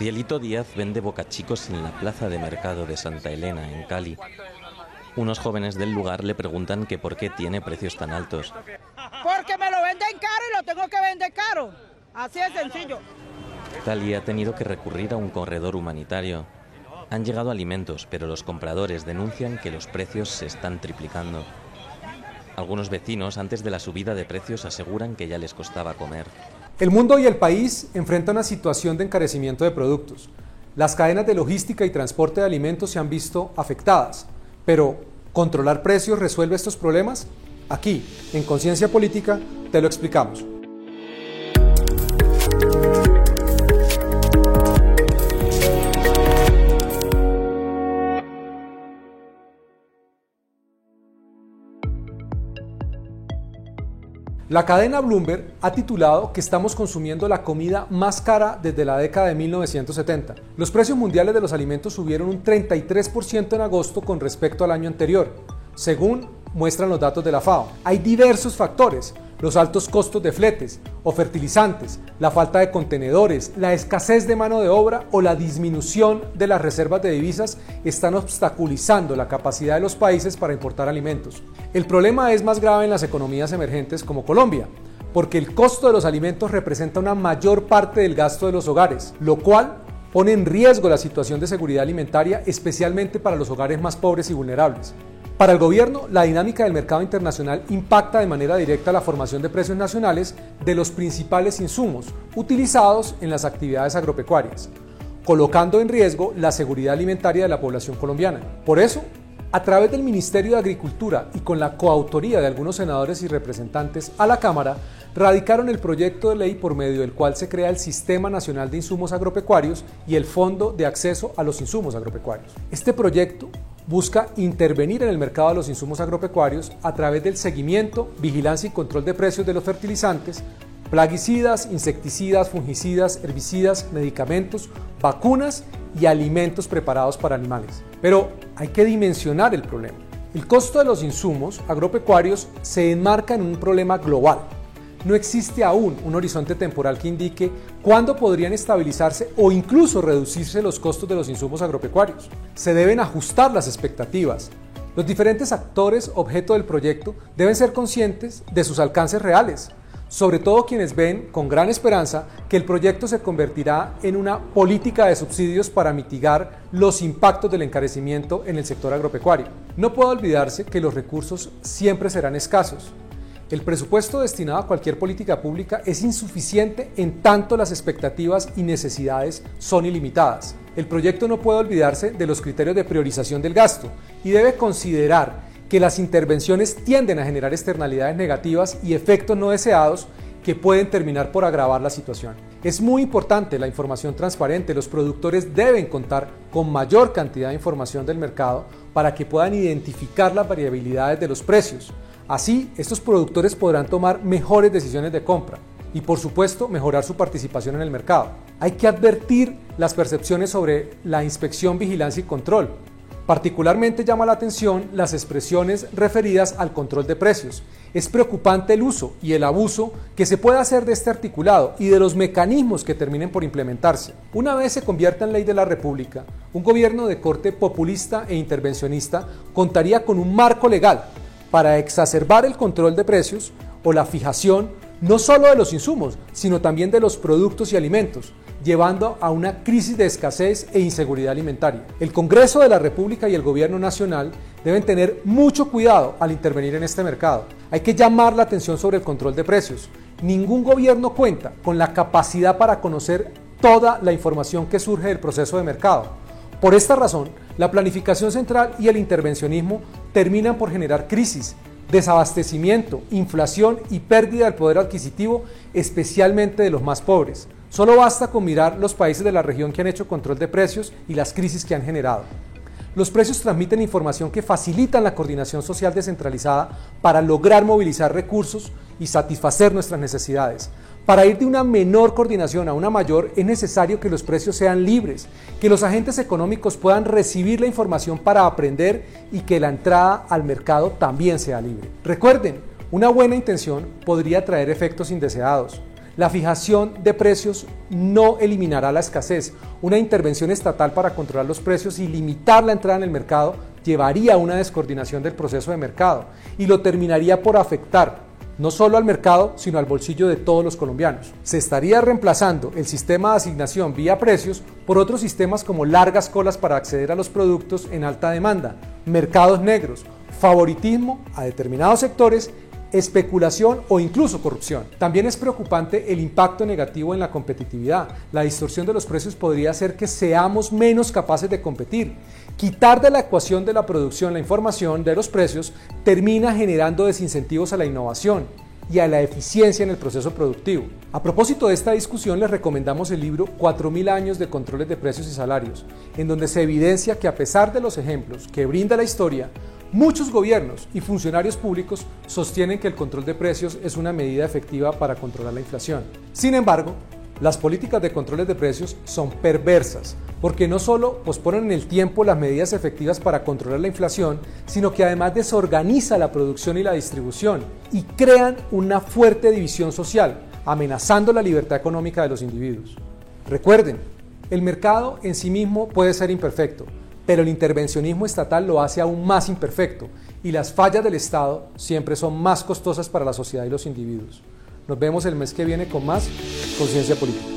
Cielito Díaz vende bocachicos en la plaza de mercado de Santa Elena, en Cali. Unos jóvenes del lugar le preguntan que por qué tiene precios tan altos. Porque me lo venden caro y lo tengo que vender caro. Así de sencillo. Cali ha tenido que recurrir a un corredor humanitario. Han llegado alimentos, pero los compradores denuncian que los precios se están triplicando. Algunos vecinos, antes de la subida de precios, aseguran que ya les costaba comer. El mundo y el país enfrentan una situación de encarecimiento de productos. Las cadenas de logística y transporte de alimentos se han visto afectadas, pero ¿controlar precios resuelve estos problemas? Aquí, en Conciencia Política, te lo explicamos. La cadena Bloomberg ha titulado que estamos consumiendo la comida más cara desde la década de 1970. Los precios mundiales de los alimentos subieron un 33% en agosto con respecto al año anterior, según muestran los datos de la FAO. Hay diversos factores, los altos costos de fletes o fertilizantes, la falta de contenedores, la escasez de mano de obra o la disminución de las reservas de divisas están obstaculizando la capacidad de los países para importar alimentos. El problema es más grave en las economías emergentes como Colombia, porque el costo de los alimentos representa una mayor parte del gasto de los hogares, lo cual pone en riesgo la situación de seguridad alimentaria, especialmente para los hogares más pobres y vulnerables. Para el gobierno, la dinámica del mercado internacional impacta de manera directa la formación de precios nacionales de los principales insumos utilizados en las actividades agropecuarias, colocando en riesgo la seguridad alimentaria de la población colombiana. Por eso, a través del Ministerio de Agricultura y con la coautoría de algunos senadores y representantes a la Cámara, radicaron el proyecto de ley por medio del cual se crea el Sistema Nacional de Insumos Agropecuarios y el Fondo de Acceso a los Insumos Agropecuarios. Este proyecto busca intervenir en el mercado de los insumos agropecuarios a través del seguimiento, vigilancia y control de precios de los fertilizantes, plaguicidas, insecticidas, fungicidas, herbicidas, medicamentos, vacunas y alimentos preparados para animales. Pero hay que dimensionar el problema. El costo de los insumos agropecuarios se enmarca en un problema global no existe aún un horizonte temporal que indique cuándo podrían estabilizarse o incluso reducirse los costos de los insumos agropecuarios. Se deben ajustar las expectativas. Los diferentes actores objeto del proyecto deben ser conscientes de sus alcances reales, sobre todo quienes ven con gran esperanza que el proyecto se convertirá en una política de subsidios para mitigar los impactos del encarecimiento en el sector agropecuario. No puede olvidarse que los recursos siempre serán escasos el presupuesto destinado a cualquier política pública es insuficiente en tanto las expectativas y necesidades son ilimitadas. El proyecto no puede olvidarse de los criterios de priorización del gasto y debe considerar que las intervenciones tienden a generar externalidades negativas y efectos no deseados que pueden terminar por agravar la situación. Es muy importante la información transparente. Los productores deben contar con mayor cantidad de información del mercado para que puedan identificar las variabilidades de los precios Así, estos productores podrán tomar mejores decisiones de compra y por supuesto mejorar su participación en el mercado. Hay que advertir las percepciones sobre la inspección, vigilancia y control. Particularmente llama la atención las expresiones referidas al control de precios. Es preocupante el uso y el abuso que se puede hacer de este articulado y de los mecanismos que terminen por implementarse. Una vez se convierta en ley de la República, un gobierno de corte populista e intervencionista contaría con un marco legal para exacerbar el control de precios o la fijación no solo de los insumos, sino también de los productos y alimentos, llevando a una crisis de escasez e inseguridad alimentaria. El Congreso de la República y el Gobierno Nacional deben tener mucho cuidado al intervenir en este mercado. Hay que llamar la atención sobre el control de precios. Ningún gobierno cuenta con la capacidad para conocer toda la información que surge del proceso de mercado. Por esta razón, la planificación central y el intervencionismo terminan por generar crisis, desabastecimiento, inflación y pérdida del poder adquisitivo, especialmente de los más pobres. Solo basta con mirar los países de la región que han hecho control de precios y las crisis que han generado. Los precios transmiten información que facilitan la coordinación social descentralizada para lograr movilizar recursos y satisfacer nuestras necesidades. Para ir de una menor coordinación a una mayor es necesario que los precios sean libres, que los agentes económicos puedan recibir la información para aprender y que la entrada al mercado también sea libre. Recuerden, una buena intención podría traer efectos indeseados. La fijación de precios no eliminará la escasez. Una intervención estatal para controlar los precios y limitar la entrada en el mercado llevaría a una descoordinación del proceso de mercado y lo terminaría por afectar no solo al mercado, sino al bolsillo de todos los colombianos. Se estaría reemplazando el sistema de asignación vía precios por otros sistemas como largas colas para acceder a los productos en alta demanda, mercados negros, favoritismo a determinados sectores especulación o incluso corrupción. También es preocupante el impacto negativo en la competitividad. La distorsión de los precios podría hacer que seamos menos capaces de competir. Quitar de la ecuación de la producción la información de los precios termina generando desincentivos a la innovación y a la eficiencia en el proceso productivo. A propósito de esta discusión, les recomendamos el libro 4.000 años de controles de precios y salarios, en donde se evidencia que a pesar de los ejemplos que brinda la historia, Muchos gobiernos y funcionarios públicos sostienen que el control de precios es una medida efectiva para controlar la inflación. Sin embargo, las políticas de controles de precios son perversas porque no solo posponen en el tiempo las medidas efectivas para controlar la inflación, sino que además desorganiza la producción y la distribución y crean una fuerte división social, amenazando la libertad económica de los individuos. Recuerden, el mercado en sí mismo puede ser imperfecto, pero el intervencionismo estatal lo hace aún más imperfecto y las fallas del Estado siempre son más costosas para la sociedad y los individuos. Nos vemos el mes que viene con más conciencia política.